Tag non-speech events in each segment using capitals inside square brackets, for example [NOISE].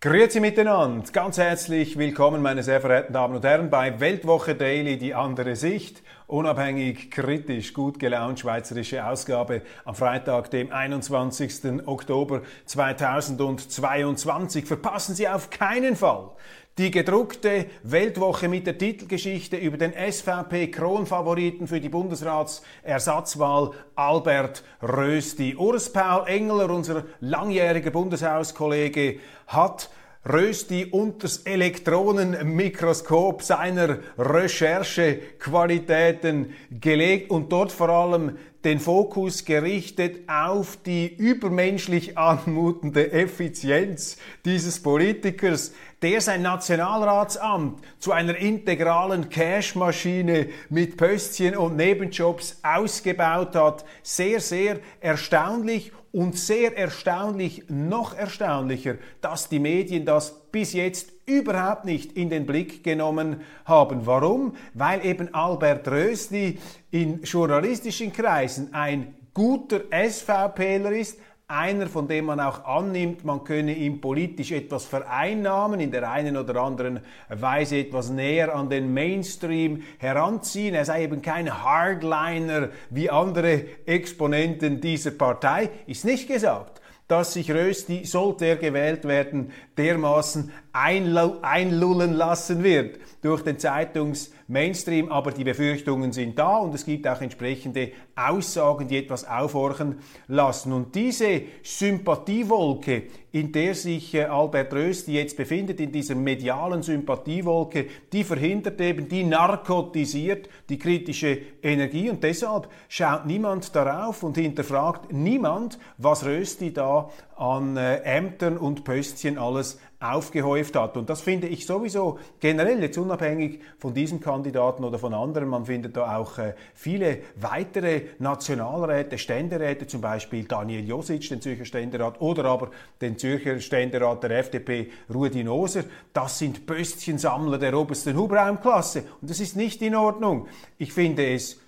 Grüezi miteinander, ganz herzlich willkommen, meine sehr verehrten Damen und Herren, bei Weltwoche Daily, die andere Sicht, unabhängig, kritisch, gut gelaunt, schweizerische Ausgabe am Freitag, dem 21. Oktober 2022. Verpassen Sie auf keinen Fall die gedruckte Weltwoche mit der Titelgeschichte über den SVP-Kronfavoriten für die Bundesratsersatzwahl Albert Rösti. Urs Paul Engler, unser langjähriger Bundeshauskollege, hat Rösti unters Elektronenmikroskop seiner Recherchequalitäten gelegt und dort vor allem den Fokus gerichtet auf die übermenschlich anmutende Effizienz dieses Politikers, der sein Nationalratsamt zu einer integralen Cashmaschine mit Pöstchen und Nebenjobs ausgebaut hat. Sehr, sehr erstaunlich und sehr erstaunlich, noch erstaunlicher, dass die Medien das bis jetzt überhaupt nicht in den Blick genommen haben. Warum? Weil eben Albert Rösli in journalistischen Kreisen ein guter SVPler ist, einer, von dem man auch annimmt, man könne ihm politisch etwas vereinnahmen, in der einen oder anderen Weise etwas näher an den Mainstream heranziehen. Er sei eben kein Hardliner wie andere Exponenten dieser Partei, ist nicht gesagt dass sich Rösti, sollte er gewählt werden, dermaßen einlullen lassen wird durch den Zeitungs-Mainstream. Aber die Befürchtungen sind da und es gibt auch entsprechende Aussagen, die etwas aufhorchen lassen. Und diese Sympathiewolke, in der sich äh, Albert Rösti jetzt befindet, in dieser medialen Sympathiewolke, die verhindert eben, die narkotisiert die kritische Energie und deshalb schaut niemand darauf und hinterfragt niemand, was Rösti da an äh, Ämtern und Pöstchen alles aufgehäuft hat. Und das finde ich sowieso generell, jetzt unabhängig von diesem Kandidaten oder von anderen, man findet da auch äh, viele weitere Nationalräte, Ständeräte, zum Beispiel Daniel Josic, den Zürcher Ständerat, oder aber den Zürcher Ständerat der FDP, Rudi Noser. Das sind Pöstchensammler der obersten Hubraumklasse. Und das ist nicht in Ordnung. Ich finde es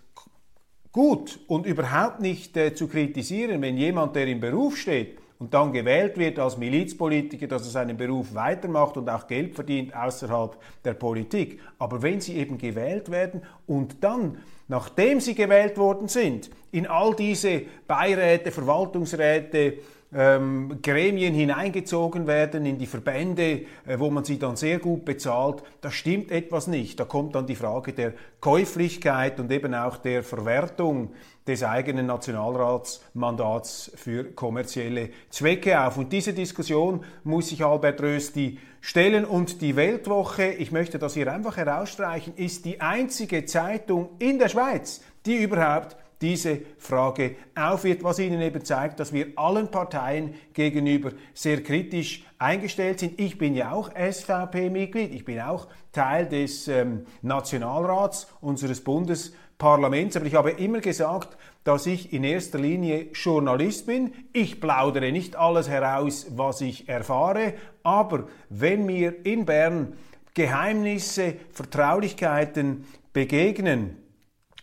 gut und überhaupt nicht äh, zu kritisieren, wenn jemand, der im Beruf steht, und dann gewählt wird als Milizpolitiker, dass er seinen Beruf weitermacht und auch Geld verdient außerhalb der Politik. Aber wenn sie eben gewählt werden und dann, nachdem sie gewählt worden sind, in all diese Beiräte, Verwaltungsräte, ähm, Gremien hineingezogen werden in die Verbände, äh, wo man sie dann sehr gut bezahlt, da stimmt etwas nicht. Da kommt dann die Frage der Käuflichkeit und eben auch der Verwertung des eigenen Nationalratsmandats für kommerzielle Zwecke auf. Und diese Diskussion muss sich Albert Rösti stellen. Und die Weltwoche, ich möchte das hier einfach herausstreichen, ist die einzige Zeitung in der Schweiz, die überhaupt diese Frage aufwirft, was Ihnen eben zeigt, dass wir allen Parteien gegenüber sehr kritisch eingestellt sind. Ich bin ja auch SVP-Mitglied, ich bin auch Teil des ähm, Nationalrats unseres Bundesparlaments, aber ich habe immer gesagt, dass ich in erster Linie Journalist bin. Ich plaudere nicht alles heraus, was ich erfahre, aber wenn mir in Bern Geheimnisse, Vertraulichkeiten begegnen,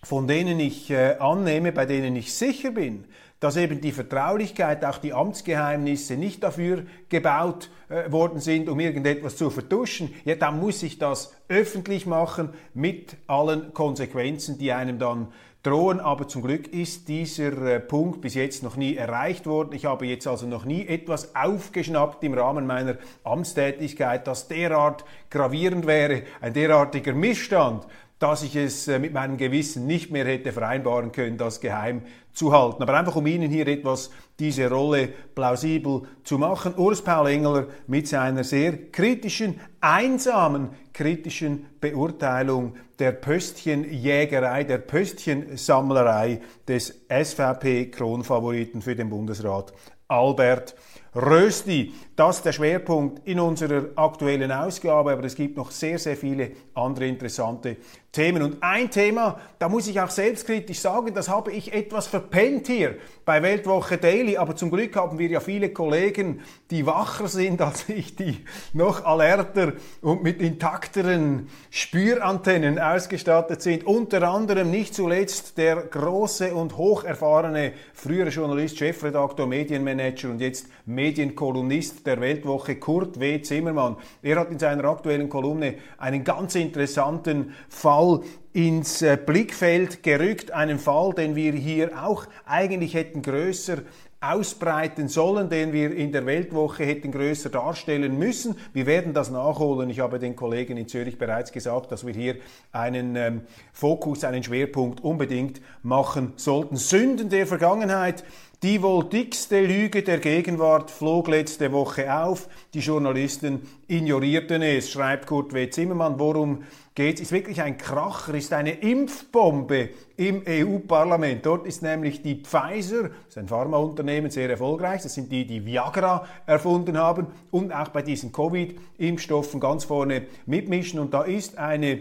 von denen ich äh, annehme, bei denen ich sicher bin, dass eben die Vertraulichkeit, auch die Amtsgeheimnisse nicht dafür gebaut äh, worden sind, um irgendetwas zu vertuschen, ja, dann muss ich das öffentlich machen mit allen Konsequenzen, die einem dann drohen. Aber zum Glück ist dieser äh, Punkt bis jetzt noch nie erreicht worden. Ich habe jetzt also noch nie etwas aufgeschnappt im Rahmen meiner Amtstätigkeit, das derart gravierend wäre, ein derartiger Missstand, dass ich es äh, mit meinem Gewissen nicht mehr hätte vereinbaren können, das geheim zu halten. Aber einfach um Ihnen hier etwas diese Rolle plausibel zu machen. Urs Paul Engeler mit seiner sehr kritischen, einsamen, kritischen Beurteilung der Pöstchenjägerei, der Pöstchensammlerei des SVP-Kronfavoriten für den Bundesrat Albert Rösti. Das ist der Schwerpunkt in unserer aktuellen Ausgabe, aber es gibt noch sehr, sehr viele andere interessante Themen. Und ein Thema, da muss ich auch selbstkritisch sagen, das habe ich etwas verpennt hier bei Weltwoche Daily, aber zum Glück haben wir ja viele Kollegen, die wacher sind [LAUGHS] als ich, die noch alerter und mit intakteren Spürantennen ausgestattet sind. Unter anderem nicht zuletzt der große und hocherfahrene frühere Journalist, Chefredaktor, Medienmanager und jetzt Medienkolumnist der Weltwoche, Kurt W. Zimmermann. Er hat in seiner aktuellen Kolumne einen ganz interessanten Fall ins äh, Blickfeld gerückt, einen Fall, den wir hier auch eigentlich hätten größer ausbreiten sollen, den wir in der Weltwoche hätten größer darstellen müssen. Wir werden das nachholen. Ich habe den Kollegen in Zürich bereits gesagt, dass wir hier einen ähm, Fokus, einen Schwerpunkt unbedingt machen sollten. Sünden der Vergangenheit die wohl dickste Lüge der Gegenwart flog letzte Woche auf. Die Journalisten ignorierten es, schreibt Kurt W. Zimmermann. Worum geht? Ist wirklich ein Kracher, ist eine Impfbombe im EU-Parlament. Dort ist nämlich die Pfizer, das ist ein Pharmaunternehmen, sehr erfolgreich. Das sind die, die Viagra erfunden haben und auch bei diesen Covid-Impfstoffen ganz vorne mitmischen. Und da ist eine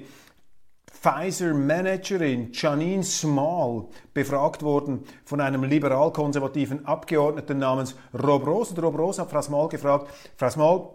Pfizer-Managerin Janine Small befragt worden von einem liberal-konservativen Abgeordneten namens Rob Ross. Und Rob Ross hat Frau Small gefragt, Frau Small,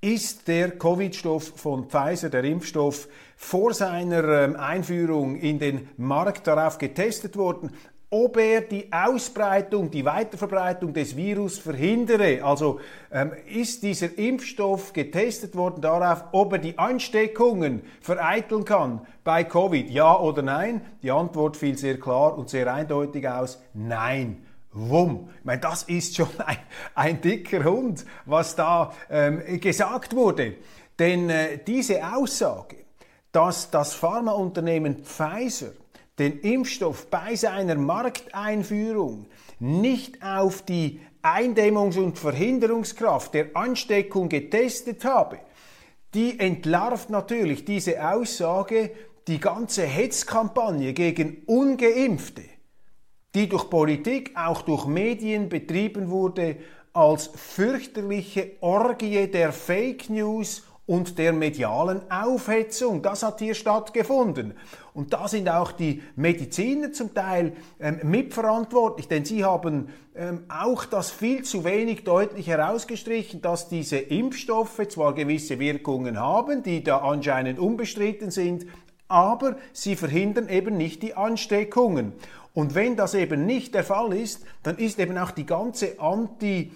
ist der Covid-Stoff von Pfizer, der Impfstoff, vor seiner ähm, Einführung in den Markt darauf getestet worden? Ob er die Ausbreitung, die Weiterverbreitung des Virus verhindere. Also ähm, ist dieser Impfstoff getestet worden darauf, ob er die Ansteckungen vereiteln kann bei Covid? Ja oder nein? Die Antwort fiel sehr klar und sehr eindeutig aus. Nein. Wumm. Ich meine, das ist schon [LAUGHS] ein, ein dicker Hund, was da ähm, gesagt wurde. Denn äh, diese Aussage, dass das Pharmaunternehmen Pfizer den Impfstoff bei seiner Markteinführung nicht auf die Eindämmungs- und Verhinderungskraft der Ansteckung getestet habe, die entlarvt natürlich diese Aussage die ganze Hetzkampagne gegen ungeimpfte, die durch Politik, auch durch Medien betrieben wurde, als fürchterliche Orgie der Fake News und der medialen Aufhetzung. Das hat hier stattgefunden. Und da sind auch die Mediziner zum Teil ähm, mitverantwortlich, denn sie haben ähm, auch das viel zu wenig deutlich herausgestrichen, dass diese Impfstoffe zwar gewisse Wirkungen haben, die da anscheinend unbestritten sind, aber sie verhindern eben nicht die Ansteckungen. Und wenn das eben nicht der Fall ist, dann ist eben auch die ganze Anti-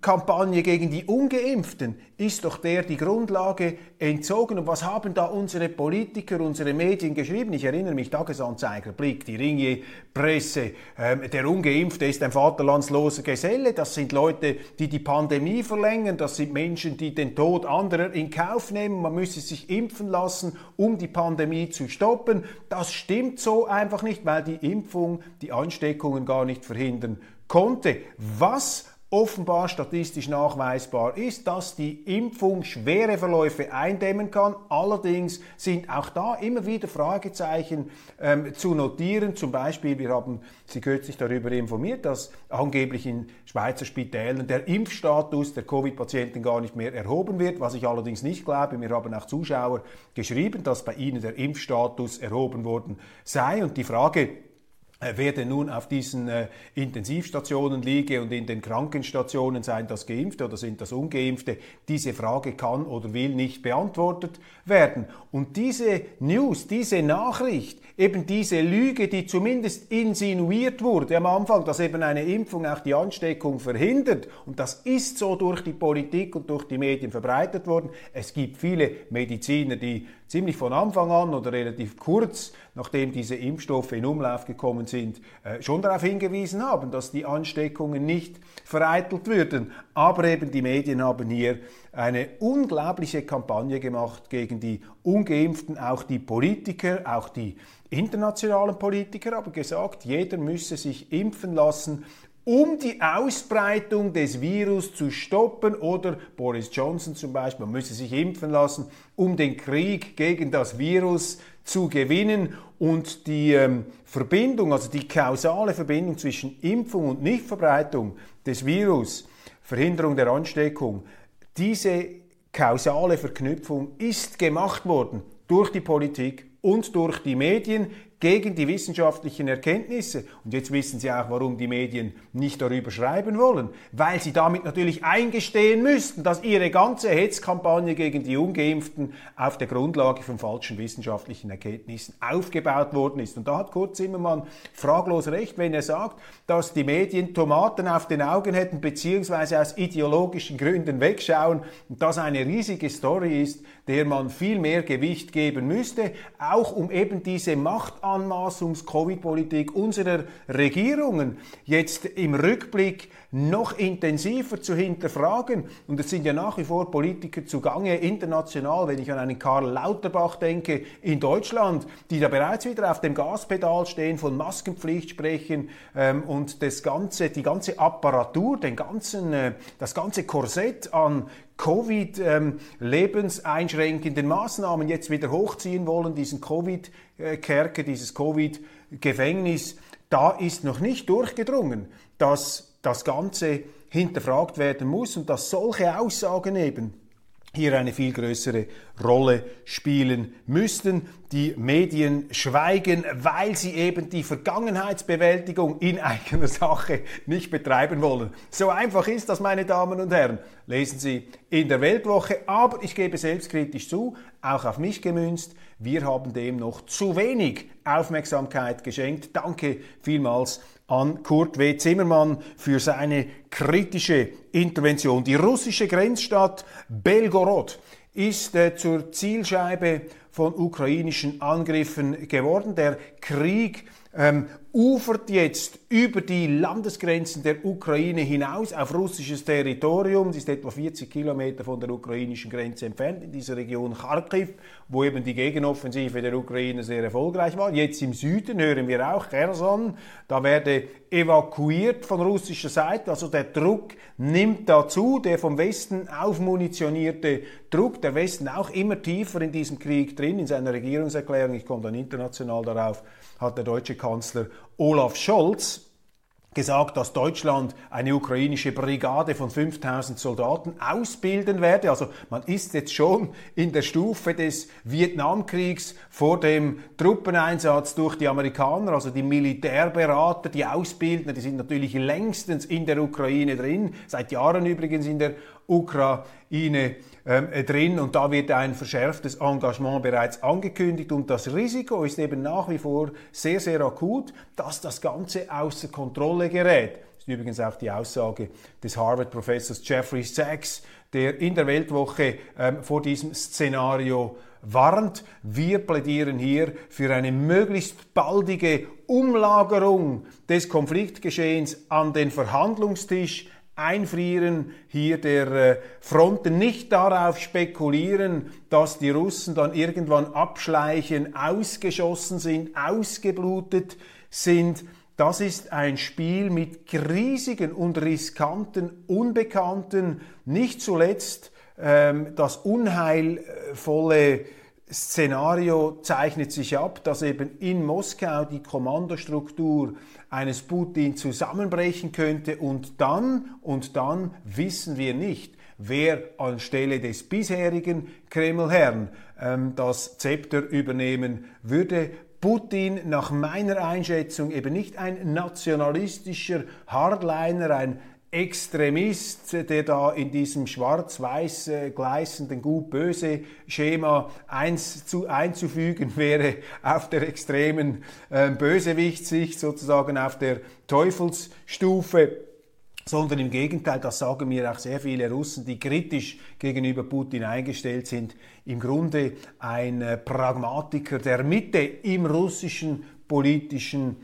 Kampagne gegen die Ungeimpften ist doch der die Grundlage entzogen. Und was haben da unsere Politiker, unsere Medien geschrieben? Ich erinnere mich, Tagesanzeiger, Blick, die Ringier Presse, ähm, der Ungeimpfte ist ein vaterlandsloser Geselle. Das sind Leute, die die Pandemie verlängern. Das sind Menschen, die den Tod anderer in Kauf nehmen. Man müsse sich impfen lassen, um die Pandemie zu stoppen. Das stimmt so einfach nicht, weil die Impfung die Ansteckungen gar nicht verhindern konnte. Was offenbar statistisch nachweisbar ist, dass die Impfung schwere Verläufe eindämmen kann. Allerdings sind auch da immer wieder Fragezeichen ähm, zu notieren. Zum Beispiel, wir haben Sie kürzlich darüber informiert, dass angeblich in Schweizer Spitälern der Impfstatus der Covid-Patienten gar nicht mehr erhoben wird, was ich allerdings nicht glaube. Mir haben auch Zuschauer geschrieben, dass bei ihnen der Impfstatus erhoben worden sei. Und die Frage, wer denn nun auf diesen äh, Intensivstationen liege und in den Krankenstationen, seien das Geimpfte oder sind das Ungeimpfte, diese Frage kann oder will nicht beantwortet werden. Und diese News, diese Nachricht, eben diese Lüge, die zumindest insinuiert wurde am Anfang, dass eben eine Impfung auch die Ansteckung verhindert, und das ist so durch die Politik und durch die Medien verbreitet worden. Es gibt viele Mediziner, die ziemlich von Anfang an oder relativ kurz, nachdem diese Impfstoffe in Umlauf gekommen sind, äh, schon darauf hingewiesen haben, dass die Ansteckungen nicht vereitelt würden. Aber eben die Medien haben hier eine unglaubliche Kampagne gemacht gegen die ungeimpften, auch die Politiker, auch die internationalen Politiker, aber gesagt, jeder müsse sich impfen lassen, um die Ausbreitung des Virus zu stoppen oder Boris Johnson zum Beispiel, man müsse sich impfen lassen, um den Krieg gegen das Virus zu gewinnen und die ähm, Verbindung, also die kausale Verbindung zwischen Impfung und Nichtverbreitung des Virus Verhinderung der Ansteckung, diese kausale Verknüpfung ist gemacht worden durch die Politik und durch die Medien gegen die wissenschaftlichen Erkenntnisse. Und jetzt wissen Sie auch, warum die Medien nicht darüber schreiben wollen, weil sie damit natürlich eingestehen müssten, dass ihre ganze Hetzkampagne gegen die Ungeimpften auf der Grundlage von falschen wissenschaftlichen Erkenntnissen aufgebaut worden ist. Und da hat Kurt Zimmermann fraglos recht, wenn er sagt, dass die Medien Tomaten auf den Augen hätten, beziehungsweise aus ideologischen Gründen wegschauen und das eine riesige Story ist, der man viel mehr Gewicht geben müsste, auch um eben diese Macht Anmaßungs-Covid-Politik unserer Regierungen jetzt im Rückblick noch intensiver zu hinterfragen. Und es sind ja nach wie vor Politiker zugange, international, wenn ich an einen Karl Lauterbach denke, in Deutschland, die da bereits wieder auf dem Gaspedal stehen, von Maskenpflicht sprechen ähm, und das ganze, die ganze Apparatur, den ganzen, äh, das ganze Korsett an Covid-lebenseinschränkenden ähm, Maßnahmen jetzt wieder hochziehen wollen, diesen Covid-Kerker, dieses Covid-Gefängnis, da ist noch nicht durchgedrungen, dass das Ganze hinterfragt werden muss und dass solche Aussagen eben hier eine viel größere Rolle spielen müssten. Die Medien schweigen, weil sie eben die Vergangenheitsbewältigung in eigener Sache nicht betreiben wollen. So einfach ist das, meine Damen und Herren. Lesen Sie in der Weltwoche, aber ich gebe selbstkritisch zu, auch auf mich gemünzt, wir haben dem noch zu wenig Aufmerksamkeit geschenkt. Danke vielmals an Kurt W. Zimmermann für seine kritische Intervention. Die russische Grenzstadt Belgorod ist äh, zur Zielscheibe von ukrainischen Angriffen geworden. Der Krieg ähm, ufert jetzt über die Landesgrenzen der Ukraine hinaus auf russisches Territorium. Sie ist etwa 40 Kilometer von der ukrainischen Grenze entfernt, in dieser Region Kharkiv, wo eben die Gegenoffensive der Ukraine sehr erfolgreich war. Jetzt im Süden hören wir auch Kherson, da werde evakuiert von russischer Seite, also der Druck nimmt dazu, der vom Westen aufmunitionierte Druck, der Westen auch immer tiefer in diesem Krieg drin, in seiner Regierungserklärung, ich komme dann international darauf, hat der deutsche Kanzler Olaf Scholz gesagt, dass Deutschland eine ukrainische Brigade von 5000 Soldaten ausbilden werde. Also man ist jetzt schon in der Stufe des Vietnamkriegs vor dem Truppeneinsatz durch die Amerikaner, also die Militärberater, die Ausbildner, die sind natürlich längstens in der Ukraine drin, seit Jahren übrigens in der Ukraine äh, drin und da wird ein verschärftes Engagement bereits angekündigt und das Risiko ist eben nach wie vor sehr, sehr akut, dass das Ganze außer Kontrolle gerät. Das ist übrigens auch die Aussage des Harvard-Professors Jeffrey Sachs, der in der Weltwoche ähm, vor diesem Szenario warnt. Wir plädieren hier für eine möglichst baldige Umlagerung des Konfliktgeschehens an den Verhandlungstisch Einfrieren hier der äh, Fronten, nicht darauf spekulieren, dass die Russen dann irgendwann abschleichen, ausgeschossen sind, ausgeblutet sind. Das ist ein Spiel mit riesigen und riskanten Unbekannten, nicht zuletzt ähm, das unheilvolle Szenario zeichnet sich ab, dass eben in Moskau die Kommandostruktur eines Putin zusammenbrechen könnte und dann, und dann wissen wir nicht, wer anstelle des bisherigen Kremlherrn ähm, das Zepter übernehmen würde. Putin nach meiner Einschätzung eben nicht ein nationalistischer Hardliner, ein Extremist, der da in diesem schwarz-weiß gleißenden Gut-Böse Schema eins zu, einzufügen wäre auf der extremen äh, Bösewichtssicht, sozusagen auf der Teufelsstufe. Sondern im Gegenteil, das sagen mir auch sehr viele Russen, die kritisch gegenüber Putin eingestellt sind, im Grunde ein äh, Pragmatiker der Mitte im russischen politischen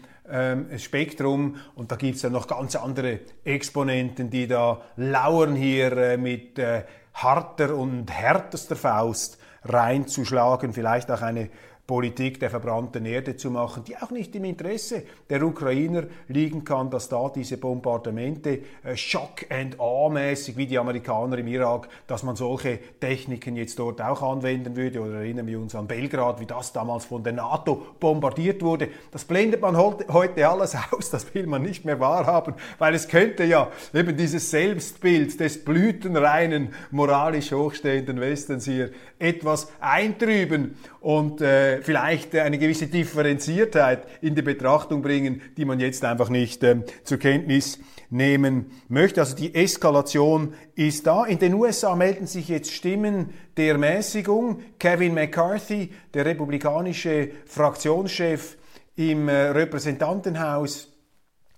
Spektrum. Und da gibt es ja noch ganz andere Exponenten, die da lauern hier äh, mit äh, harter und härtester Faust reinzuschlagen, vielleicht auch eine Politik der verbrannten Erde zu machen, die auch nicht im Interesse der Ukrainer liegen kann, dass da diese Bombardamente äh, Shock and Awe mäßig wie die Amerikaner im Irak, dass man solche Techniken jetzt dort auch anwenden würde oder erinnern wir uns an Belgrad, wie das damals von der NATO bombardiert wurde. Das blendet man heute alles [LAUGHS] aus, das will man nicht mehr wahrhaben, weil es könnte ja eben dieses Selbstbild des blütenreinen, moralisch hochstehenden Westens hier etwas eintrüben und äh, vielleicht eine gewisse Differenziertheit in die Betrachtung bringen, die man jetzt einfach nicht äh, zur Kenntnis nehmen möchte. Also die Eskalation ist da. In den USA melden sich jetzt Stimmen der Mäßigung. Kevin McCarthy, der republikanische Fraktionschef im äh, Repräsentantenhaus,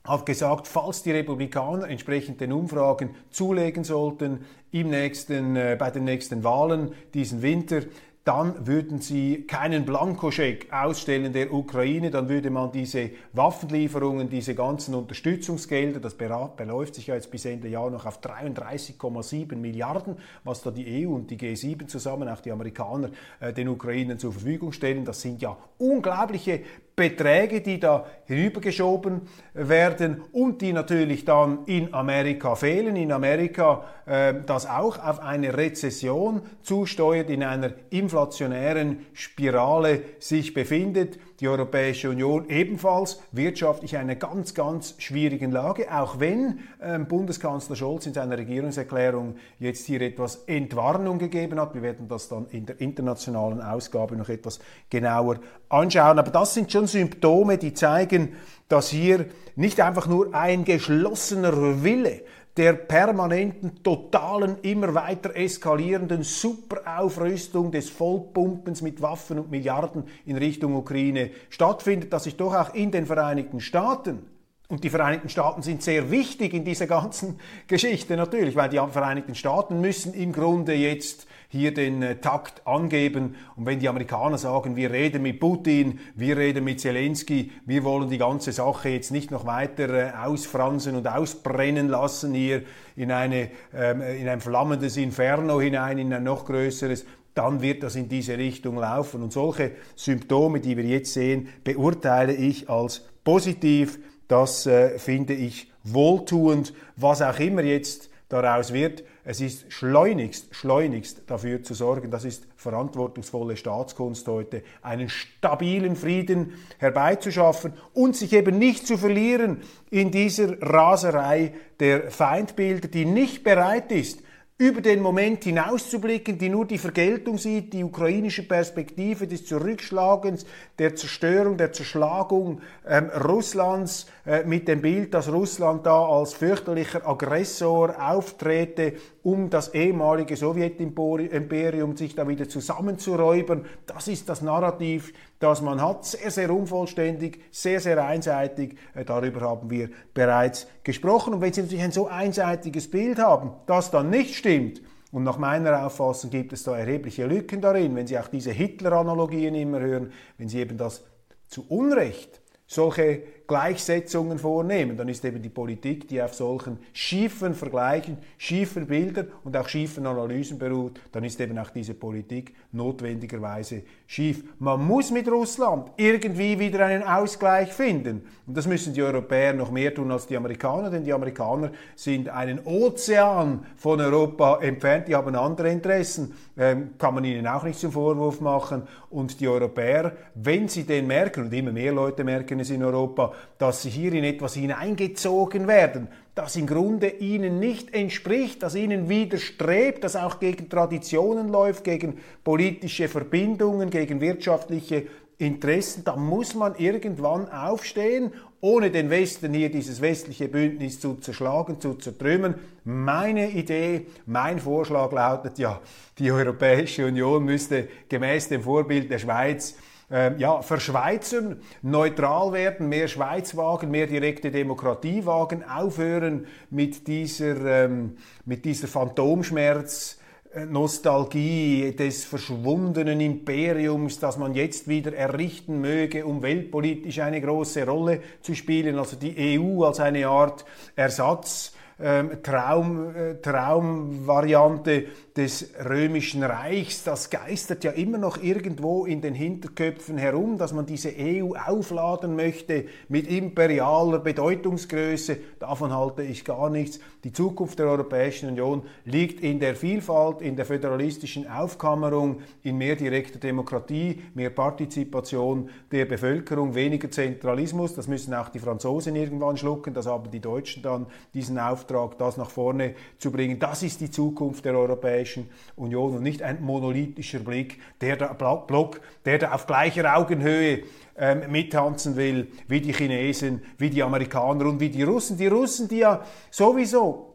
hat gesagt, falls die Republikaner entsprechend den Umfragen zulegen sollten im nächsten, äh, bei den nächsten Wahlen diesen Winter, dann würden sie keinen Blankoscheck ausstellen der Ukraine, dann würde man diese Waffenlieferungen, diese ganzen Unterstützungsgelder, das beläuft sich ja jetzt bis Ende Jahr noch auf 33,7 Milliarden, was da die EU und die G7 zusammen, auch die Amerikaner, äh, den Ukrainern zur Verfügung stellen. Das sind ja unglaubliche Beträge, die da hinübergeschoben werden und die natürlich dann in Amerika fehlen. In Amerika, äh, das auch auf eine Rezession zusteuert, in einer inflationären Spirale sich befindet die Europäische Union ebenfalls wirtschaftlich in einer ganz, ganz schwierigen Lage, auch wenn ähm, Bundeskanzler Scholz in seiner Regierungserklärung jetzt hier etwas Entwarnung gegeben hat. Wir werden das dann in der internationalen Ausgabe noch etwas genauer anschauen. Aber das sind schon Symptome, die zeigen, dass hier nicht einfach nur ein geschlossener Wille der permanenten, totalen, immer weiter eskalierenden Superaufrüstung des Vollpumpens mit Waffen und Milliarden in Richtung Ukraine stattfindet, dass sich doch auch in den Vereinigten Staaten. Und die Vereinigten Staaten sind sehr wichtig in dieser ganzen [LAUGHS] Geschichte natürlich, weil die Vereinigten Staaten müssen im Grunde jetzt hier den äh, Takt angeben. Und wenn die Amerikaner sagen, wir reden mit Putin, wir reden mit Zelensky, wir wollen die ganze Sache jetzt nicht noch weiter äh, ausfransen und ausbrennen lassen hier in, eine, ähm, in ein flammendes Inferno hinein, in ein noch größeres, dann wird das in diese Richtung laufen. Und solche Symptome, die wir jetzt sehen, beurteile ich als positiv. Das äh, finde ich wohltuend, was auch immer jetzt daraus wird. Es ist schleunigst, schleunigst dafür zu sorgen, das ist verantwortungsvolle Staatskunst heute, einen stabilen Frieden herbeizuschaffen und sich eben nicht zu verlieren in dieser Raserei der Feindbilder, die nicht bereit ist, über den Moment hinauszublicken, die nur die Vergeltung sieht, die ukrainische Perspektive des Zurückschlagens, der Zerstörung, der Zerschlagung ähm, Russlands äh, mit dem Bild, dass Russland da als fürchterlicher Aggressor auftrete, um das ehemalige Sowjetimperium sich da wieder zusammenzuräubern. Das ist das Narrativ, das man hat. Sehr, sehr unvollständig, sehr, sehr einseitig. Äh, darüber haben wir bereits gesprochen. Und wenn Sie natürlich ein so einseitiges Bild haben, das dann nicht stimmt, und nach meiner Auffassung gibt es da erhebliche Lücken darin, wenn Sie auch diese Hitler-Analogien immer hören, wenn Sie eben das zu Unrecht solche Gleichsetzungen vornehmen, dann ist eben die Politik, die auf solchen schiefen Vergleichen, schiefen Bildern und auch schiefen Analysen beruht, dann ist eben auch diese Politik notwendigerweise schief. Man muss mit Russland irgendwie wieder einen Ausgleich finden. Und das müssen die Europäer noch mehr tun als die Amerikaner, denn die Amerikaner sind einen Ozean von Europa entfernt, die haben andere Interessen, ähm, kann man ihnen auch nicht zum Vorwurf machen. Und die Europäer, wenn sie den merken, und immer mehr Leute merken es in Europa, dass sie hier in etwas hineingezogen werden, das im Grunde ihnen nicht entspricht, das ihnen widerstrebt, das auch gegen Traditionen läuft, gegen politische Verbindungen, gegen wirtschaftliche Interessen, da muss man irgendwann aufstehen, ohne den Westen hier dieses westliche Bündnis zu zerschlagen, zu zertrümmern. Meine Idee, mein Vorschlag lautet ja, die Europäische Union müsste gemäß dem Vorbild der Schweiz äh, ja, verschweizern, neutral werden, mehr Schweiz wagen, mehr direkte Demokratie wagen, aufhören mit dieser, ähm, mit dieser Phantomschmerz, äh, Nostalgie des verschwundenen Imperiums, das man jetzt wieder errichten möge, um weltpolitisch eine große Rolle zu spielen, also die EU als eine Art Ersatz ähm, Traum, äh, Traumvariante des römischen Reichs, das geistert ja immer noch irgendwo in den Hinterköpfen herum, dass man diese EU aufladen möchte mit imperialer Bedeutungsgröße. Davon halte ich gar nichts. Die Zukunft der Europäischen Union liegt in der Vielfalt, in der föderalistischen Aufkammerung, in mehr direkter Demokratie, mehr Partizipation der Bevölkerung, weniger Zentralismus. Das müssen auch die Franzosen irgendwann schlucken, das haben die Deutschen dann diesen Auftrag, das nach vorne zu bringen. Das ist die Zukunft der Europäischen Union und nicht ein monolithischer Blick, der da, Block, der da auf gleicher Augenhöhe ähm, mittanzen will, wie die Chinesen, wie die Amerikaner und wie die Russen. Die Russen, die ja sowieso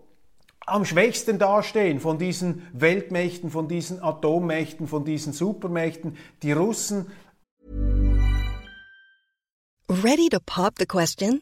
am schwächsten dastehen von diesen Weltmächten, von diesen Atommächten, von diesen Supermächten, die Russen. Ready to pop the question?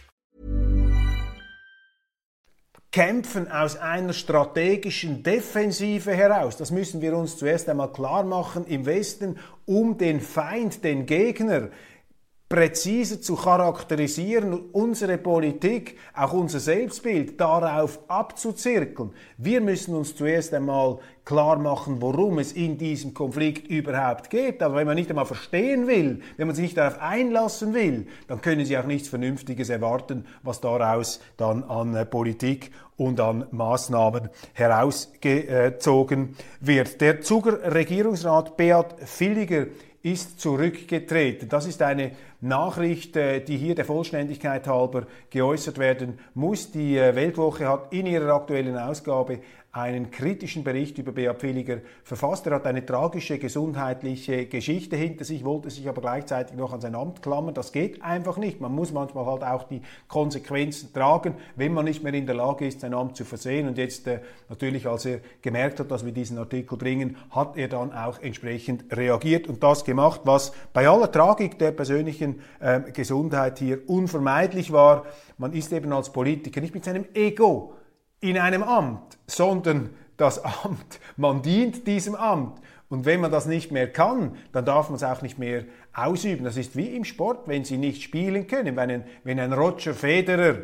Kämpfen aus einer strategischen Defensive heraus. Das müssen wir uns zuerst einmal klar machen im Westen, um den Feind, den Gegner präzise zu charakterisieren und unsere Politik, auch unser Selbstbild darauf abzuzirkeln. Wir müssen uns zuerst einmal klar machen, worum es in diesem Konflikt überhaupt geht. Aber wenn man nicht einmal verstehen will, wenn man sich nicht darauf einlassen will, dann können Sie auch nichts Vernünftiges erwarten, was daraus dann an äh, Politik und an Maßnahmen herausgezogen wird. Der Zuger Regierungsrat Beat Villiger ist zurückgetreten. Das ist eine Nachricht, äh, die hier der Vollständigkeit halber geäußert werden muss. Die äh, Weltwoche hat in ihrer aktuellen Ausgabe einen kritischen Bericht über Beat Pfilliger verfasst. Er hat eine tragische gesundheitliche Geschichte hinter sich, wollte sich aber gleichzeitig noch an sein Amt klammern. Das geht einfach nicht. Man muss manchmal halt auch die Konsequenzen tragen, wenn man nicht mehr in der Lage ist, sein Amt zu versehen. Und jetzt äh, natürlich, als er gemerkt hat, dass wir diesen Artikel bringen, hat er dann auch entsprechend reagiert und das gemacht, was bei aller Tragik der persönlichen äh, Gesundheit hier unvermeidlich war. Man ist eben als Politiker nicht mit seinem Ego in einem Amt, sondern das [LAUGHS] Amt, man dient diesem Amt. Und wenn man das nicht mehr kann, dann darf man es auch nicht mehr ausüben. Das ist wie im Sport, wenn Sie nicht spielen können. Wenn ein, wenn ein Roger Federer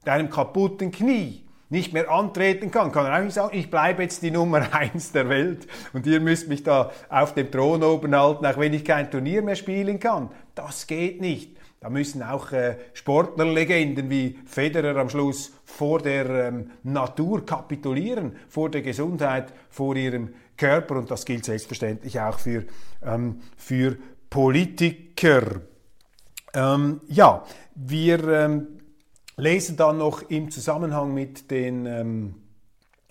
mit einem kaputten Knie nicht mehr antreten kann, kann er auch nicht sagen, ich bleibe jetzt die Nummer [LAUGHS] eins der Welt und ihr müsst mich da auf dem Thron oben halten, auch wenn ich kein Turnier mehr spielen kann. Das geht nicht. Da müssen auch äh, Sportlerlegenden wie Federer am Schluss vor der ähm, Natur kapitulieren, vor der Gesundheit, vor ihrem Körper. Und das gilt selbstverständlich auch für, ähm, für Politiker. Ähm, ja, wir ähm, lesen dann noch im Zusammenhang mit den ähm,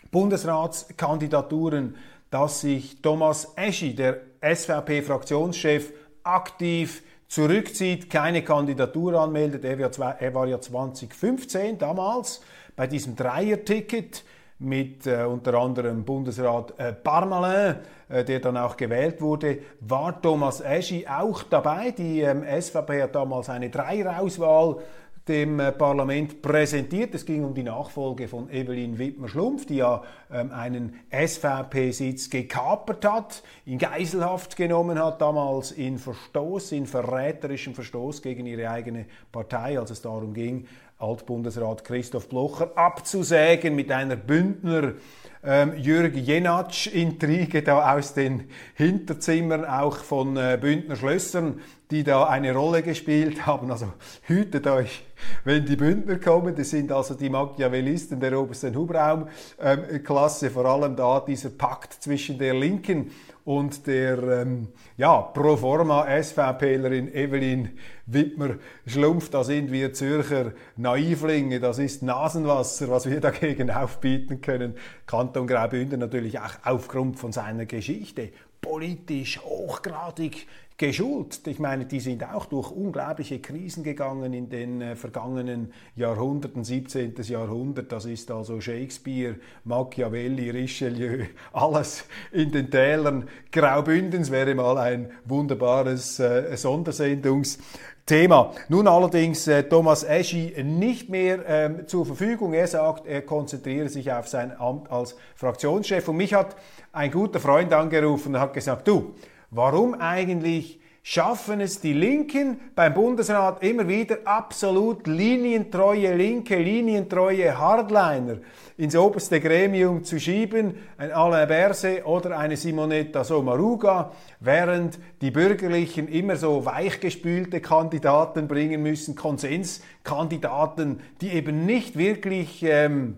Bundesratskandidaturen, dass sich Thomas Eschi, der SVP-Fraktionschef, aktiv zurückzieht, keine Kandidatur anmeldet. Er war, ja 2015 damals bei diesem Dreier-Ticket mit äh, unter anderem Bundesrat äh, Parmalin, äh, der dann auch gewählt wurde, war Thomas Eschi auch dabei. Die ähm, SVP hat damals eine Dreierauswahl dem äh, Parlament präsentiert. Es ging um die Nachfolge von Evelyn Wittmer-Schlumpf, die ja ähm, einen SVP-Sitz gekapert hat, in Geiselhaft genommen hat, damals in Verstoß, in verräterischem Verstoß gegen ihre eigene Partei, als es darum ging, Altbundesrat Christoph Blocher abzusägen mit einer Bündner ähm, Jürg Jenatsch-Intrige da aus den Hinterzimmern auch von äh, Bündner Schlössern, die da eine Rolle gespielt haben. Also hütet euch, wenn die Bündner kommen. Das sind also die Machiavellisten der obersten Hubraumklasse, ähm, vor allem da dieser Pakt zwischen der Linken und der ähm, ja, Proforma SVPlerin Evelyn Wittmer-Schlumpf, da sind wir Zürcher Naivlinge, das ist Nasenwasser, was wir [LAUGHS] dagegen aufbieten können. Kanton Graubünden natürlich auch aufgrund von seiner Geschichte politisch hochgradig geschult. Ich meine, die sind auch durch unglaubliche Krisen gegangen in den äh, vergangenen Jahrhunderten, 17. Jahrhundert, das ist also Shakespeare, Machiavelli, Richelieu, [LAUGHS] alles in den Tälern Graubündens wäre mal ein wunderbares äh, Sondersendungsthema. Nun allerdings äh, Thomas Eschi nicht mehr ähm, zur Verfügung. Er sagt, er konzentriere sich auf sein Amt als Fraktionschef. Und mich hat ein guter Freund angerufen und hat gesagt, du, Warum eigentlich schaffen es die Linken beim Bundesrat immer wieder absolut linientreue Linke, linientreue Hardliner ins oberste Gremium zu schieben, ein Alain Berset oder eine Simonetta Sommaruga, während die Bürgerlichen immer so weichgespülte Kandidaten bringen müssen, Konsenskandidaten, die eben nicht wirklich ähm,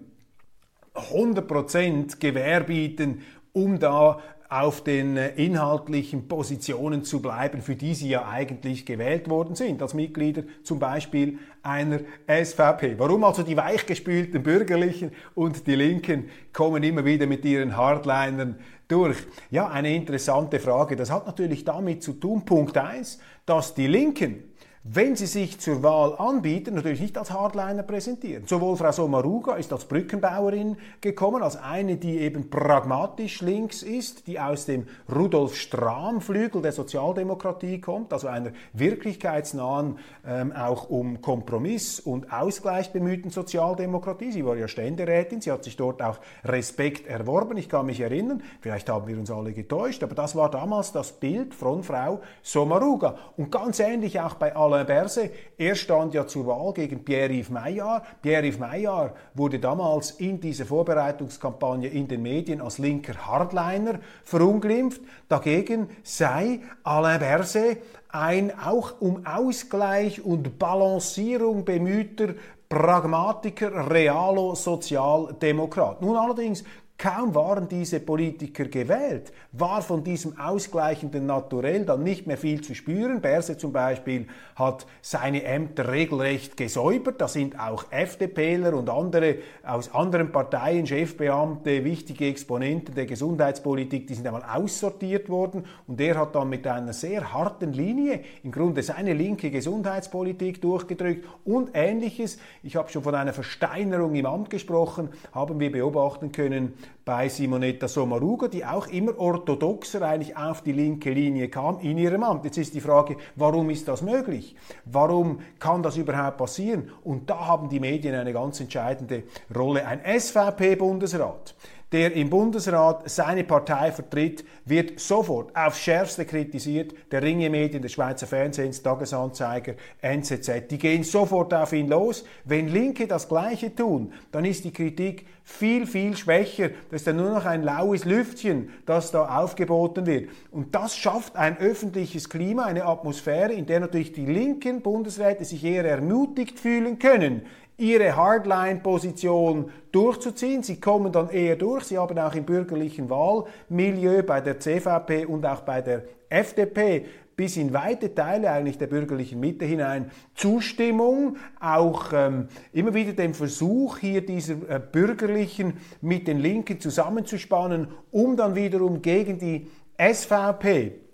100% Gewähr bieten, um da auf den äh, inhaltlichen Positionen zu bleiben, für die sie ja eigentlich gewählt worden sind, als Mitglieder zum Beispiel einer SVP. Warum also die weichgespülten Bürgerlichen und die Linken kommen immer wieder mit ihren Hardlinern durch? Ja, eine interessante Frage. Das hat natürlich damit zu tun, Punkt eins, dass die Linken wenn sie sich zur Wahl anbieten, natürlich nicht als Hardliner präsentieren. Sowohl Frau Sommaruga ist als Brückenbauerin gekommen, als eine, die eben pragmatisch links ist, die aus dem Rudolf Strahm-Flügel der Sozialdemokratie kommt, also einer wirklichkeitsnahen, ähm, auch um Kompromiss und Ausgleich bemühten Sozialdemokratie. Sie war ja Ständerätin, sie hat sich dort auch Respekt erworben. Ich kann mich erinnern, vielleicht haben wir uns alle getäuscht, aber das war damals das Bild von Frau Sommaruga. Und ganz ähnlich auch bei allen Alain Berset. Er stand ja zur Wahl gegen Pierre-Yves Maillard. Pierre-Yves Maillard wurde damals in dieser Vorbereitungskampagne in den Medien als linker Hardliner verunglimpft. Dagegen sei Alain Berset ein auch um Ausgleich und Balancierung bemühter Pragmatiker, Realo, Sozialdemokrat. Nun allerdings Kaum waren diese Politiker gewählt, war von diesem ausgleichenden Naturell dann nicht mehr viel zu spüren. Berse zum Beispiel hat seine Ämter regelrecht gesäubert. Da sind auch FDPler und andere aus anderen Parteien, Chefbeamte, wichtige Exponenten der Gesundheitspolitik, die sind einmal aussortiert worden. Und er hat dann mit einer sehr harten Linie im Grunde seine linke Gesundheitspolitik durchgedrückt und ähnliches. Ich habe schon von einer Versteinerung im Amt gesprochen, haben wir beobachten können bei Simonetta Sommaruga, die auch immer orthodoxer eigentlich auf die linke Linie kam in ihrem Amt. Jetzt ist die Frage, warum ist das möglich? Warum kann das überhaupt passieren? Und da haben die Medien eine ganz entscheidende Rolle. Ein SVP-Bundesrat, der im Bundesrat seine Partei vertritt, wird sofort aufs Schärfste kritisiert. Der Ringe-Medien, der Schweizer Fernsehens, Tagesanzeiger, NZZ, die gehen sofort auf ihn los. Wenn Linke das Gleiche tun, dann ist die Kritik viel, viel schwächer. Das ist dann nur noch ein laues Lüftchen, das da aufgeboten wird. Und das schafft ein öffentliches Klima, eine Atmosphäre, in der natürlich die linken Bundesräte sich eher ermutigt fühlen können, ihre Hardline-Position durchzuziehen. Sie kommen dann eher durch. Sie haben auch im bürgerlichen Wahlmilieu bei der CVP und auch bei der FDP bis in weite Teile eigentlich der bürgerlichen Mitte hinein Zustimmung, auch ähm, immer wieder dem Versuch, hier dieser äh, Bürgerlichen mit den Linken zusammenzuspannen, um dann wiederum gegen die SVP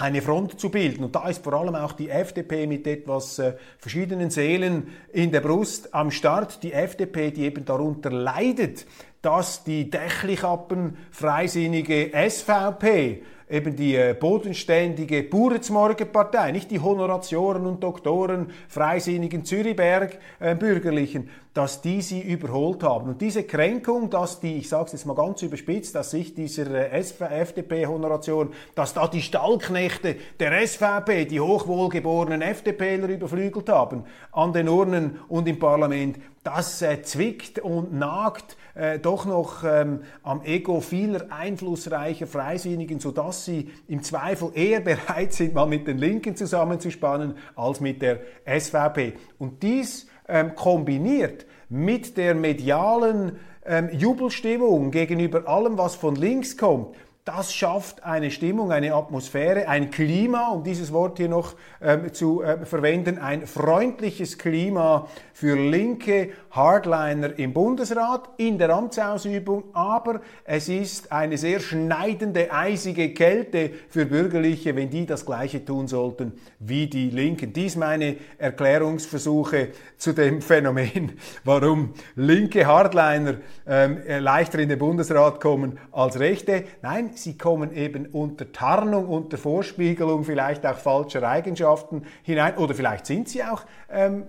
eine Front zu bilden. Und da ist vor allem auch die FDP mit etwas äh, verschiedenen Seelen in der Brust am Start. Die FDP, die eben darunter leidet, dass die Dächlichappen freisinnige SVP eben die äh, bodenständige Buretzmorgenpartei, nicht die Honoratioren und Doktoren, freisinnigen Zürichberg äh, Bürgerlichen, dass die sie überholt haben. Und diese Kränkung, dass die, ich sage es jetzt mal ganz überspitzt, dass sich dieser äh, FDP-Honoration, dass da die Stallknechte der SVP, die hochwohlgeborenen FDPler überflügelt haben, an den Urnen und im Parlament, das äh, zwickt und nagt äh, doch noch ähm, am Ego vieler einflussreicher Freisinnigen, sodass sie im Zweifel eher [LAUGHS] bereit sind, mal mit den Linken zusammenzuspannen, als mit der SVP. Und dies ähm, kombiniert mit der medialen ähm, Jubelstimmung gegenüber allem, was von links kommt, das schafft eine Stimmung, eine Atmosphäre, ein Klima, um dieses Wort hier noch ähm, zu äh, verwenden, ein freundliches Klima für linke Hardliner im Bundesrat in der Amtsausübung, aber es ist eine sehr schneidende, eisige Kälte für Bürgerliche, wenn die das Gleiche tun sollten wie die Linken. Dies meine Erklärungsversuche zu dem Phänomen, warum linke Hardliner ähm, leichter in den Bundesrat kommen als rechte. Nein, sie kommen eben unter Tarnung, unter Vorspiegelung vielleicht auch falscher Eigenschaften hinein. Oder vielleicht sind sie auch ähm,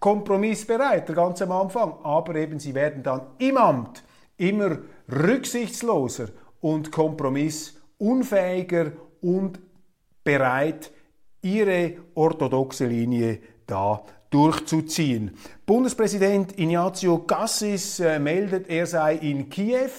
kompromissbereit, ganz am Anfang, aber eben sie werden dann im Amt immer rücksichtsloser und kompromissunfähiger und bereit, ihre orthodoxe Linie da durchzuziehen. Bundespräsident Ignazio Cassis äh, meldet, er sei in Kiew,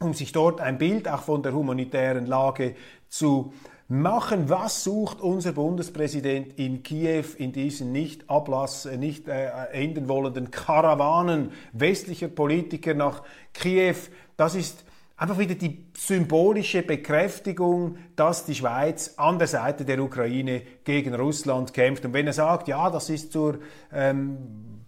um sich dort ein Bild auch von der humanitären Lage zu machen. Was sucht unser Bundespräsident in Kiew in diesen nicht Ablass, äh, nicht äh, enden wollenden Karawanen westlicher Politiker nach Kiew? Das ist einfach wieder die symbolische Bekräftigung, dass die Schweiz an der Seite der Ukraine gegen Russland kämpft. Und wenn er sagt, ja, das ist zur ähm,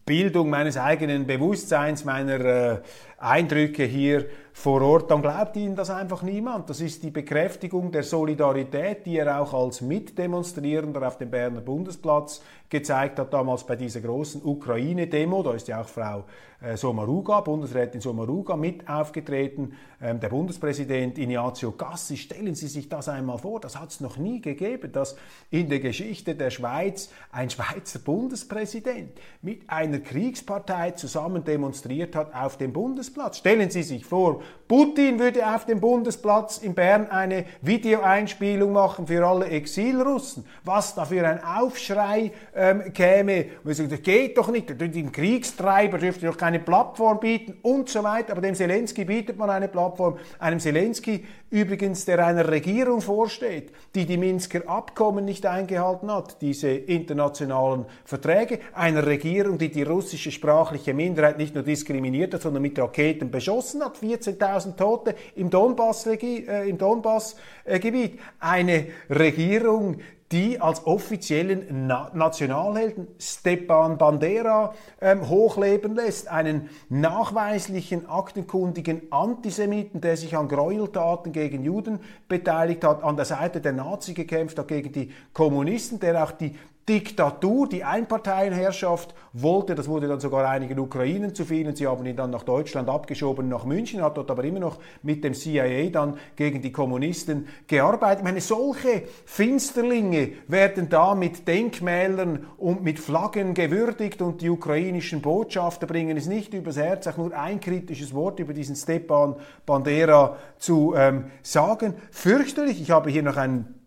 Bildung meines eigenen Bewusstseins, meiner äh, Eindrücke hier vor Ort, dann glaubt ihnen das einfach niemand. Das ist die Bekräftigung der Solidarität, die er auch als Mitdemonstrierender auf dem Berner Bundesplatz gezeigt hat, damals bei dieser großen Ukraine-Demo. Da ist ja auch Frau äh, Sommaruga, Bundesrätin Sommaruga, mit aufgetreten. Ähm, der Bundespräsident Ignazio Gassi, stellen Sie sich das einmal vor, das hat es noch nie gegeben, dass in der Geschichte der Schweiz ein Schweizer Bundespräsident mit einer Kriegspartei zusammen demonstriert hat auf dem Bundesplatz. Stellen Sie sich vor, Putin würde auf dem Bundesplatz in Bern eine Videoeinspielung machen für alle Exilrussen. Was da für ein Aufschrei ähm, käme. Man sagt, das geht doch nicht. Dem Kriegstreiber dürfte doch keine Plattform bieten und so weiter. Aber dem Zelensky bietet man eine Plattform. Einem Zelensky übrigens, der einer Regierung vorsteht, die die Minsker Abkommen nicht eingehalten hat, diese internationalen Verträge. Einer Regierung, die die russische sprachliche Minderheit nicht nur diskriminiert hat, sondern mit Raketen beschossen hat. 14.000 10.000 Tote im Donbass-Gebiet. Äh, Donbass, äh, Eine Regierung, die als offiziellen Na Nationalhelden Stepan Bandera ähm, hochleben lässt, einen nachweislichen, aktenkundigen Antisemiten, der sich an Gräueltaten gegen Juden beteiligt hat, an der Seite der Nazi gekämpft hat gegen die Kommunisten, der auch die Diktatur, die Einparteienherrschaft wollte. Das wurde dann sogar einigen Ukrainen zu viel sie haben ihn dann nach Deutschland abgeschoben, nach München, hat dort aber immer noch mit dem CIA dann gegen die Kommunisten gearbeitet. Ich meine, solche Finsterlinge werden da mit Denkmälern und mit Flaggen gewürdigt und die ukrainischen Botschafter bringen es nicht übers Herz, auch nur ein kritisches Wort über diesen Stepan Bandera zu ähm, sagen. Fürchterlich. Ich habe hier noch einen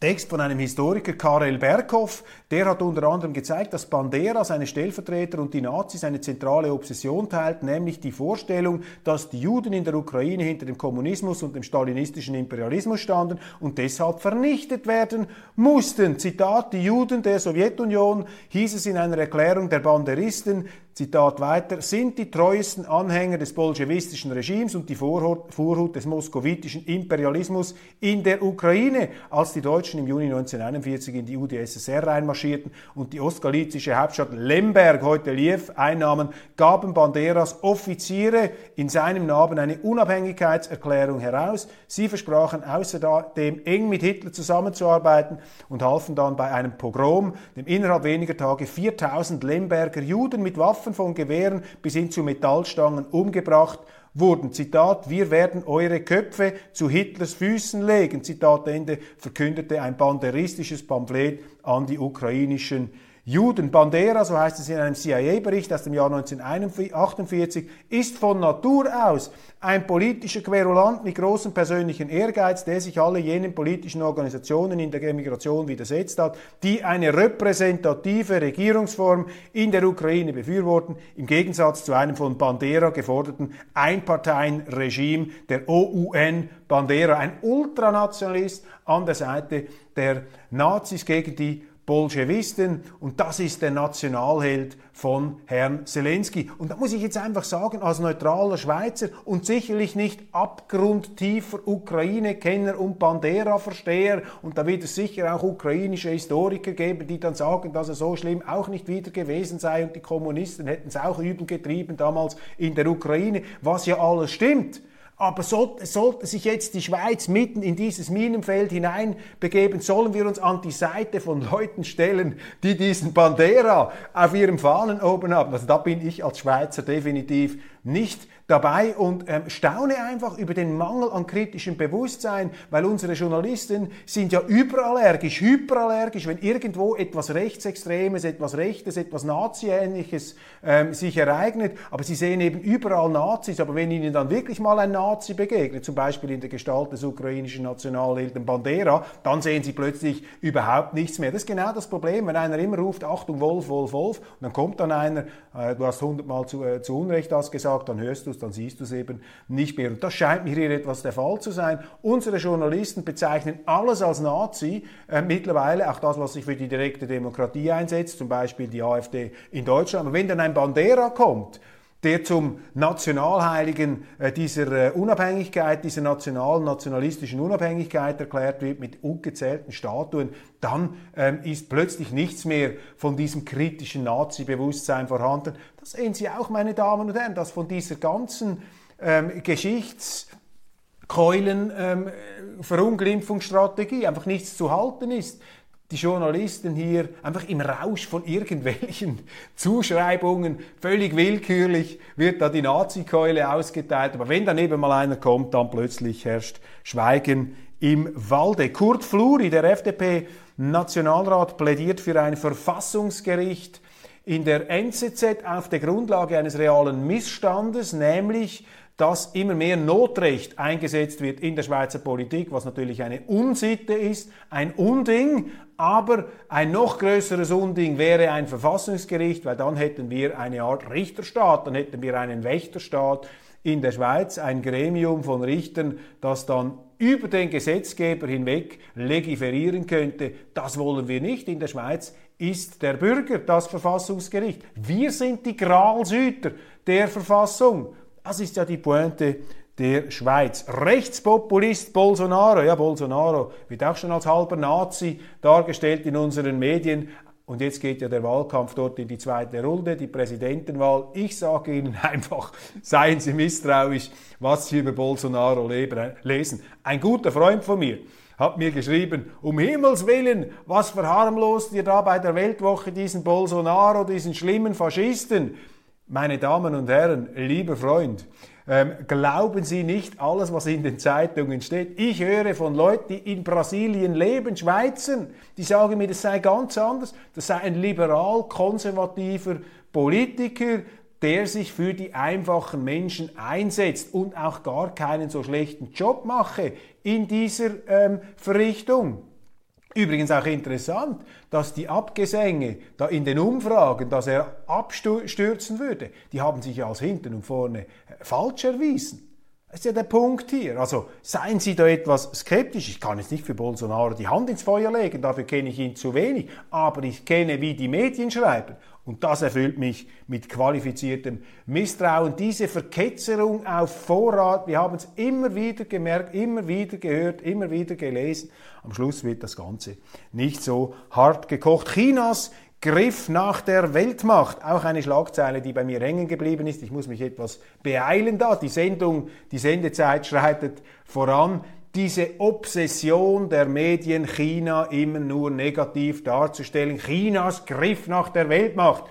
Text von einem Historiker, Karel Berghoff, der hat unter anderem gezeigt, dass Bandera, seine Stellvertreter und die Nazis eine zentrale Obsession teilten, nämlich die Vorstellung, dass die Juden in der Ukraine hinter dem Kommunismus und dem stalinistischen Imperialismus standen und deshalb vernichtet werden mussten. Zitat, die Juden der Sowjetunion, hieß es in einer Erklärung der Banderisten, Zitat weiter, sind die treuesten Anhänger des bolschewistischen Regimes und die Vorhut des moskowitischen Imperialismus in der Ukraine. Als die Deutschen Deutschen im Juni 1941 in die UdSSR reinmarschierten und die ostgalizische Hauptstadt Lemberg, heute Liev, einnahmen, gaben Banderas Offiziere in seinem Namen eine Unabhängigkeitserklärung heraus. Sie versprachen außerdem eng mit Hitler zusammenzuarbeiten und halfen dann bei einem Pogrom, dem innerhalb weniger Tage 4000 Lemberger Juden mit Waffen von Gewehren bis hin zu Metallstangen umgebracht wurden. Zitat, wir werden eure Köpfe zu Hitlers Füßen legen. Zitat Ende, verkündete ein banderistisches Pamphlet an die ukrainischen Juden. Bandera, so heißt es in einem CIA-Bericht aus dem Jahr 1948, ist von Natur aus ein politischer Querulant mit großem persönlichen Ehrgeiz, der sich alle jenen politischen Organisationen in der Emigration widersetzt hat, die eine repräsentative Regierungsform in der Ukraine befürworten, im Gegensatz zu einem von Bandera geforderten Einparteienregime der OUN Bandera, ein Ultranationalist an der Seite der Nazis gegen die Bolschewisten und das ist der Nationalheld von Herrn Zelensky. Und da muss ich jetzt einfach sagen, als neutraler Schweizer und sicherlich nicht abgrundtiefer Ukraine-Kenner und Bandera-Versteher, und da wird es sicher auch ukrainische Historiker geben, die dann sagen, dass er so schlimm auch nicht wieder gewesen sei und die Kommunisten hätten es auch übel getrieben damals in der Ukraine, was ja alles stimmt. Aber sollte, sollte sich jetzt die Schweiz mitten in dieses Minenfeld hineinbegeben, sollen wir uns an die Seite von Leuten stellen, die diesen Bandera auf ihrem Fahnen oben haben. Also da bin ich als Schweizer definitiv nicht dabei und ähm, staune einfach über den Mangel an kritischem Bewusstsein, weil unsere Journalisten sind ja überallergisch, hyperallergisch, wenn irgendwo etwas Rechtsextremes, etwas Rechtes, etwas Nazi-ähnliches ähm, sich ereignet, aber sie sehen eben überall Nazis, aber wenn ihnen dann wirklich mal ein Nazi begegnet, zum Beispiel in der Gestalt des ukrainischen Nationalhelden Bandera, dann sehen sie plötzlich überhaupt nichts mehr. Das ist genau das Problem, wenn einer immer ruft, Achtung, Wolf, Wolf, Wolf, und dann kommt dann einer, äh, du hast hundertmal zu, äh, zu Unrecht das gesagt, dann hörst du es, dann siehst du es eben nicht mehr. Und das scheint mir hier etwas der Fall zu sein. Unsere Journalisten bezeichnen alles als Nazi, äh, mittlerweile auch das, was sich für die direkte Demokratie einsetzt, zum Beispiel die AfD in Deutschland. Aber wenn dann ein Bandera kommt, der zum Nationalheiligen äh, dieser äh, Unabhängigkeit, dieser nationalen, nationalistischen Unabhängigkeit erklärt wird mit ungezählten Statuen, dann ähm, ist plötzlich nichts mehr von diesem kritischen Nazi-Bewusstsein vorhanden. Das sehen Sie auch, meine Damen und Herren, dass von dieser ganzen ähm, Geschichtskeulen ähm, Verunglimpfungsstrategie einfach nichts zu halten ist die Journalisten hier einfach im Rausch von irgendwelchen [LAUGHS] Zuschreibungen, völlig willkürlich wird da die Nazi-Keule ausgeteilt. Aber wenn dann eben mal einer kommt, dann plötzlich herrscht Schweigen im Walde. Kurt Fluri, der FDP-Nationalrat, plädiert für ein Verfassungsgericht in der NZZ auf der Grundlage eines realen Missstandes, nämlich dass immer mehr Notrecht eingesetzt wird in der Schweizer Politik, was natürlich eine Unsitte ist, ein Unding, aber ein noch größeres Unding wäre ein Verfassungsgericht, weil dann hätten wir eine Art Richterstaat, dann hätten wir einen Wächterstaat in der Schweiz, ein Gremium von Richtern, das dann über den Gesetzgeber hinweg legiferieren könnte. Das wollen wir nicht. In der Schweiz ist der Bürger das Verfassungsgericht. Wir sind die Gralshüter der Verfassung. Das ist ja die Pointe der Schweiz. Rechtspopulist Bolsonaro, ja, Bolsonaro wird auch schon als halber Nazi dargestellt in unseren Medien. Und jetzt geht ja der Wahlkampf dort in die zweite Runde, die Präsidentenwahl. Ich sage Ihnen [LAUGHS] einfach, seien Sie misstrauisch, was Sie über Bolsonaro lesen. Ein guter Freund von mir hat mir geschrieben, um Himmels Willen, was verharmlost ihr da bei der Weltwoche diesen Bolsonaro, diesen schlimmen Faschisten? Meine Damen und Herren, lieber Freund, ähm, glauben Sie nicht alles, was in den Zeitungen steht. Ich höre von Leuten, die in Brasilien leben, Schweizern, die sagen mir, das sei ganz anders. Das sei ein liberal-konservativer Politiker, der sich für die einfachen Menschen einsetzt und auch gar keinen so schlechten Job mache in dieser ähm, Verrichtung. Übrigens auch interessant, dass die Abgesänge da in den Umfragen, dass er abstürzen würde, die haben sich ja als hinten und vorne äh, falsch erwiesen. Das ist ja der Punkt hier. Also seien Sie da etwas skeptisch. Ich kann jetzt nicht für Bolsonaro die Hand ins Feuer legen, dafür kenne ich ihn zu wenig. Aber ich kenne, wie die Medien schreiben. Und das erfüllt mich mit qualifiziertem Misstrauen. Diese Verketzerung auf Vorrat, wir haben es immer wieder gemerkt, immer wieder gehört, immer wieder gelesen. Am Schluss wird das Ganze nicht so hart gekocht. Chinas Griff nach der Weltmacht. Auch eine Schlagzeile, die bei mir hängen geblieben ist. Ich muss mich etwas beeilen da. Die Sendung, die Sendezeit [LAUGHS] schreitet voran diese Obsession der Medien, China immer nur negativ darzustellen, Chinas Griff nach der Weltmacht.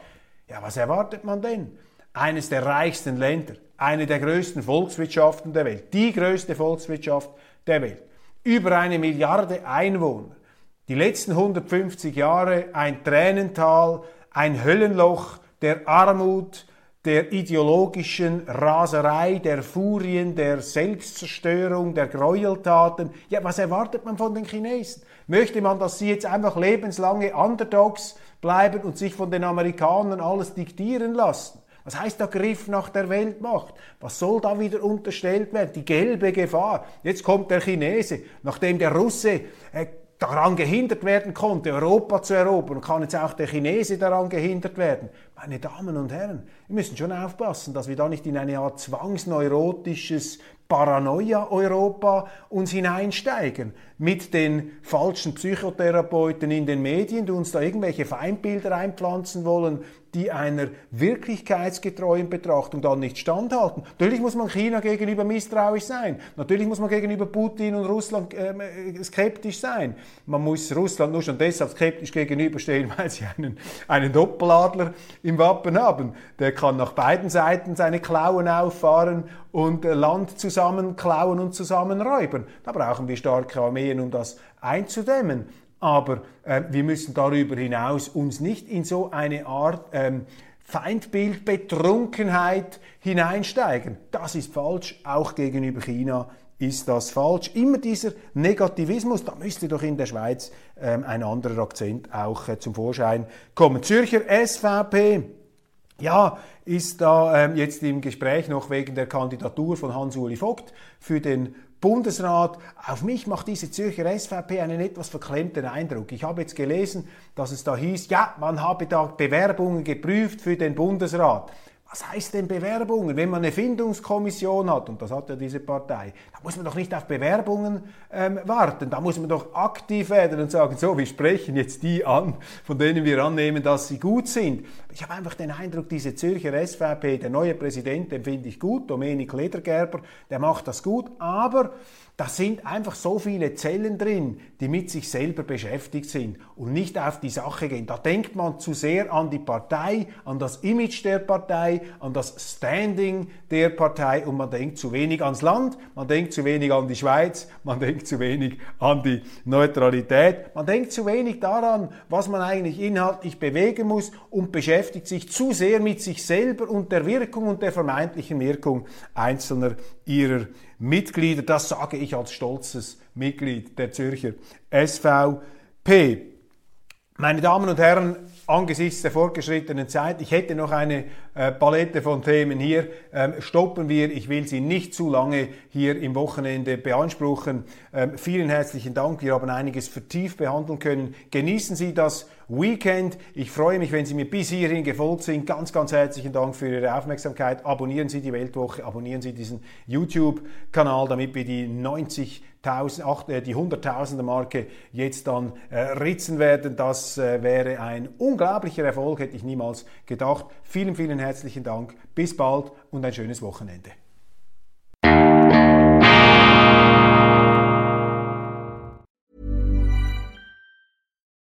Ja, was erwartet man denn? Eines der reichsten Länder, eine der größten Volkswirtschaften der Welt, die größte Volkswirtschaft der Welt, über eine Milliarde Einwohner, die letzten 150 Jahre ein Tränental, ein Höllenloch der Armut, der ideologischen Raserei, der Furien, der Selbstzerstörung, der Gräueltaten. Ja, was erwartet man von den Chinesen? Möchte man, dass sie jetzt einfach lebenslange Underdogs bleiben und sich von den Amerikanern alles diktieren lassen? Was heißt der Griff nach der Weltmacht? Was soll da wieder unterstellt werden? Die gelbe Gefahr. Jetzt kommt der Chinese, nachdem der Russe äh, daran gehindert werden konnte, Europa zu erobern, kann jetzt auch der Chinese daran gehindert werden. Meine Damen und Herren, wir müssen schon aufpassen, dass wir da nicht in eine Art zwangsneurotisches Paranoia-Europa uns hineinsteigen mit den falschen Psychotherapeuten in den Medien, die uns da irgendwelche Feindbilder einpflanzen wollen, die einer wirklichkeitsgetreuen Betrachtung dann nicht standhalten. Natürlich muss man China gegenüber misstrauisch sein. Natürlich muss man gegenüber Putin und Russland ähm, äh, skeptisch sein. Man muss Russland nur schon deshalb skeptisch gegenüberstehen, [LAUGHS] weil sie einen, einen Doppeladler im Wappen haben. Der kann nach beiden Seiten seine Klauen auffahren und äh, Land zusammenklauen und zusammenräubern. Da brauchen wir starke Armeen, um das einzudämmen. Aber äh, wir müssen darüber hinaus uns nicht in so eine Art ähm, Feindbildbetrunkenheit hineinsteigen. Das ist falsch, auch gegenüber China ist das falsch. Immer dieser Negativismus, da müsste doch in der Schweiz ähm, ein anderer Akzent auch äh, zum Vorschein kommen. Zürcher SVP, ja, ist da ähm, jetzt im Gespräch noch wegen der Kandidatur von Hans-Uli Vogt für den Bundesrat. Auf mich macht diese Zürcher SVP einen etwas verklemmten Eindruck. Ich habe jetzt gelesen, dass es da hieß, ja, man habe da Bewerbungen geprüft für den Bundesrat. Was heißt denn Bewerbungen? Wenn man eine Findungskommission hat, und das hat ja diese Partei, da muss man doch nicht auf Bewerbungen ähm, warten. Da muss man doch aktiv werden und sagen, so, wir sprechen jetzt die an, von denen wir annehmen, dass sie gut sind. Ich habe einfach den Eindruck, diese Zürcher SVP, der neue Präsident, den finde ich gut, Dominik Ledergerber, der macht das gut, aber da sind einfach so viele Zellen drin, die mit sich selber beschäftigt sind und nicht auf die Sache gehen. Da denkt man zu sehr an die Partei, an das Image der Partei, an das Standing der Partei und man denkt zu wenig ans Land, man denkt zu wenig an die Schweiz, man denkt zu wenig an die Neutralität, man denkt zu wenig daran, was man eigentlich inhaltlich bewegen muss und beschäftigt sich zu sehr mit sich selber und der Wirkung und der vermeintlichen Wirkung einzelner ihrer Mitglieder. Das sage ich als stolzes Mitglied der Zürcher SVP. Meine Damen und Herren, angesichts der fortgeschrittenen Zeit, ich hätte noch eine äh, Palette von Themen hier, ähm, stoppen wir. Ich will Sie nicht zu lange hier im Wochenende beanspruchen. Ähm, vielen herzlichen Dank. Wir haben einiges vertieft behandeln können. Genießen Sie das Weekend. Ich freue mich, wenn Sie mir bis hierhin gefolgt sind. Ganz, ganz herzlichen Dank für Ihre Aufmerksamkeit. Abonnieren Sie die Weltwoche, abonnieren Sie diesen YouTube-Kanal, damit wir die 90 äh, die Hunderttausender Marke jetzt dann äh, ritzen werden. Das äh, wäre ein unglaublicher Erfolg, hätte ich niemals gedacht. Vielen, vielen herzlichen Dank. Bis bald und ein schönes Wochenende.